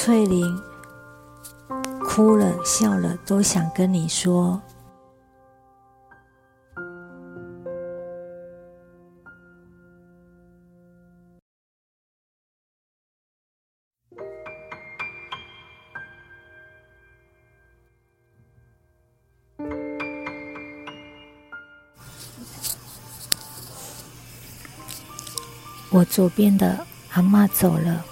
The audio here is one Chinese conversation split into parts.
翠玲哭了笑了，都想跟你说。我左边的阿妈走了，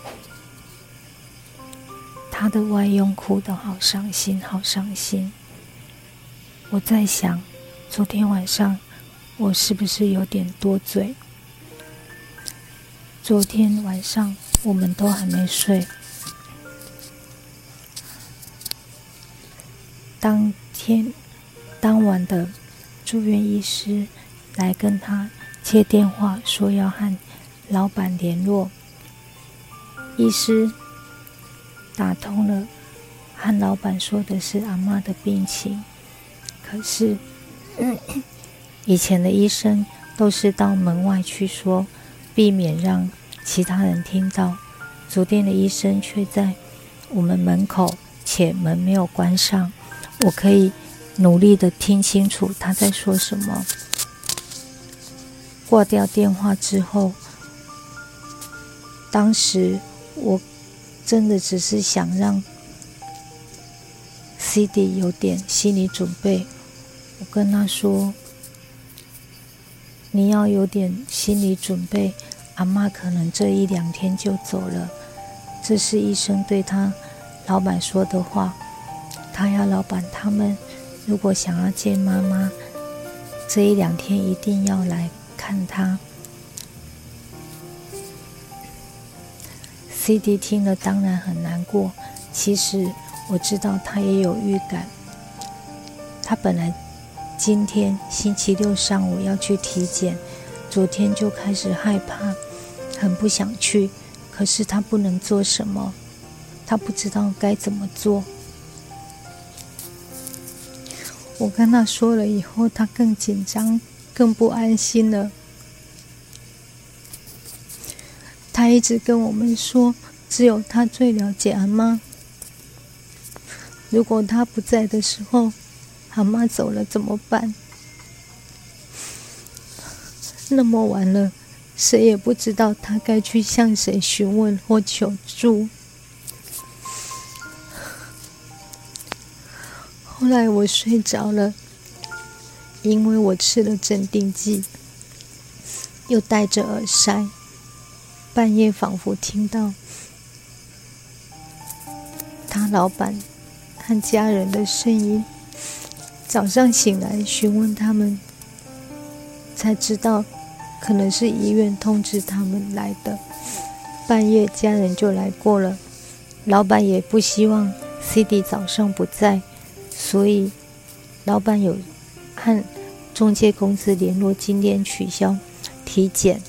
他的外佣哭得好伤心，好伤心。我在想，昨天晚上我是不是有点多嘴？昨天晚上我们都还没睡，当天当晚的住院医师来跟他接电话，说要和。老板联络，医师打通了，和老板说的是阿妈的病情。可是以前的医生都是到门外去说，避免让其他人听到。昨天的医生却在我们门口，且门没有关上，我可以努力的听清楚他在说什么。挂掉电话之后。当时我真的只是想让 C D 有点心理准备。我跟他说：“你要有点心理准备，阿妈可能这一两天就走了。”这是医生对他老板说的话。他要老板他们如果想要见妈妈，这一两天一定要来看他。C D 听了当然很难过。其实我知道他也有预感。他本来今天星期六上午要去体检，昨天就开始害怕，很不想去。可是他不能做什么，他不知道该怎么做。我跟他说了以后，他更紧张，更不安心了。他一直跟我们说，只有他最了解阿妈。如果他不在的时候，阿妈走了怎么办？那么晚了，谁也不知道他该去向谁询问或求助。后来我睡着了，因为我吃了镇定剂，又戴着耳塞。半夜仿佛听到他老板和家人的声音。早上醒来询问他们，才知道可能是医院通知他们来的。半夜家人就来过了，老板也不希望 C D 早上不在，所以老板有和中介公司联络，今天取消体检。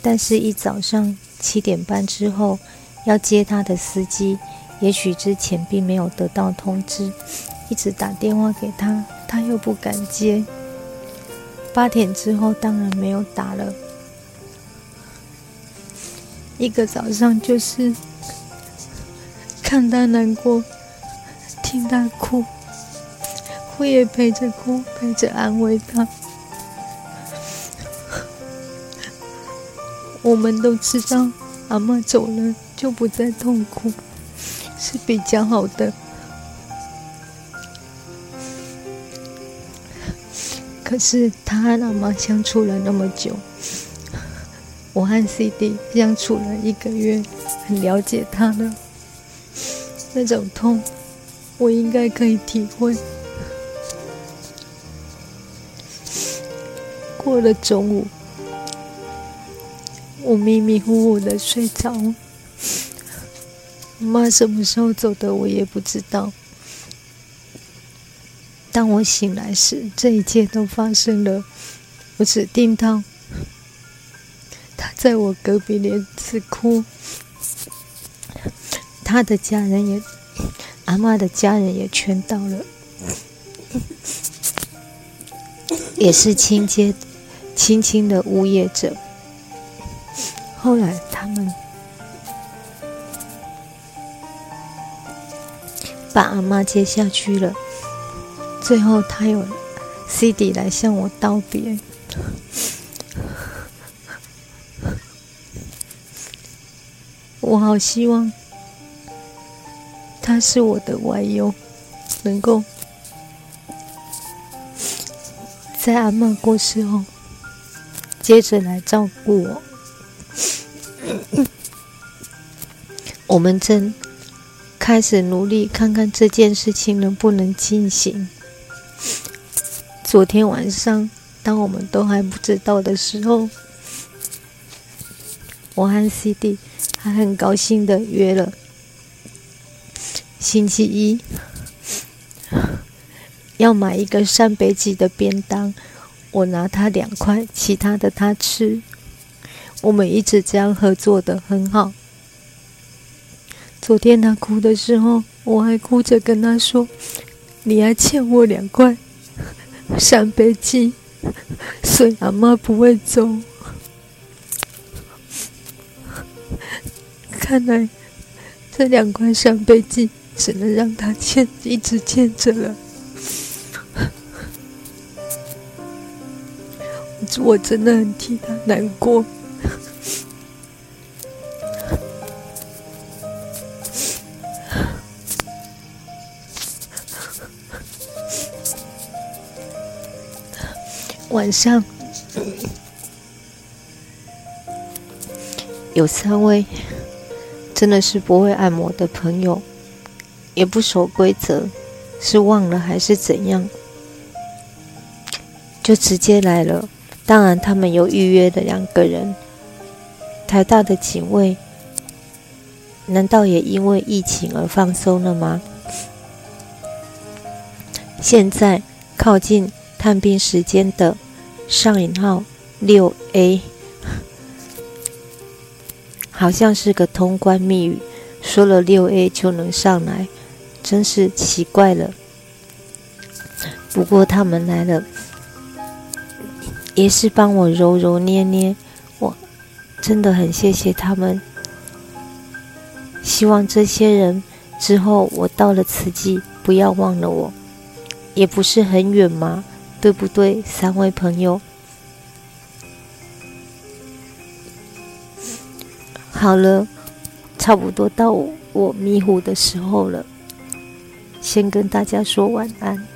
但是，一早上七点半之后要接他的司机，也许之前并没有得到通知，一直打电话给他，他又不敢接。八点之后，当然没有打了。一个早上就是看他难过，听他哭，我也陪着哭，陪着安慰他。我们都知道，阿妈走了就不再痛苦，是比较好的。可是他和阿妈相处了那么久，我和 CD 相处了一个月，很了解他的那种痛，我应该可以体会。过了中午。我迷迷糊糊的睡着，妈什么时候走的我也不知道。当我醒来时，这一切都发生了。我只听到他在我隔壁连子哭，他的家人也，阿妈的家人也全到了，也是亲接轻轻的呜咽着。后来他们把阿妈接下去了。最后，他有 C D 来向我道别。我好希望他是我的外佣，能够在阿妈过世后，接着来照顾我。我们正开始努力，看看这件事情能不能进行。昨天晚上，当我们都还不知道的时候，我和 C D。还很高兴的约了星期一要买一个扇贝鸡的便当，我拿他两块，其他的他吃。我们一直这样合作的很好。昨天他哭的时候，我还哭着跟他说：“你还欠我两块扇贝鸡，所以阿妈不会走。”看来这两块扇贝鸡只能让他欠，一直欠着了。我真的很替他难过。晚上有三位。真的是不会按摩的朋友，也不守规则，是忘了还是怎样，就直接来了。当然，他们有预约的两个人，台大的警卫，难道也因为疫情而放松了吗？现在靠近探病时间的上引号六 A。好像是个通关密语，说了六 A 就能上来，真是奇怪了。不过他们来了，也是帮我揉揉捏捏，我真的很谢谢他们。希望这些人之后我到了慈济，不要忘了我，也不是很远嘛，对不对，三位朋友？好了，差不多到我迷糊的时候了，先跟大家说晚安。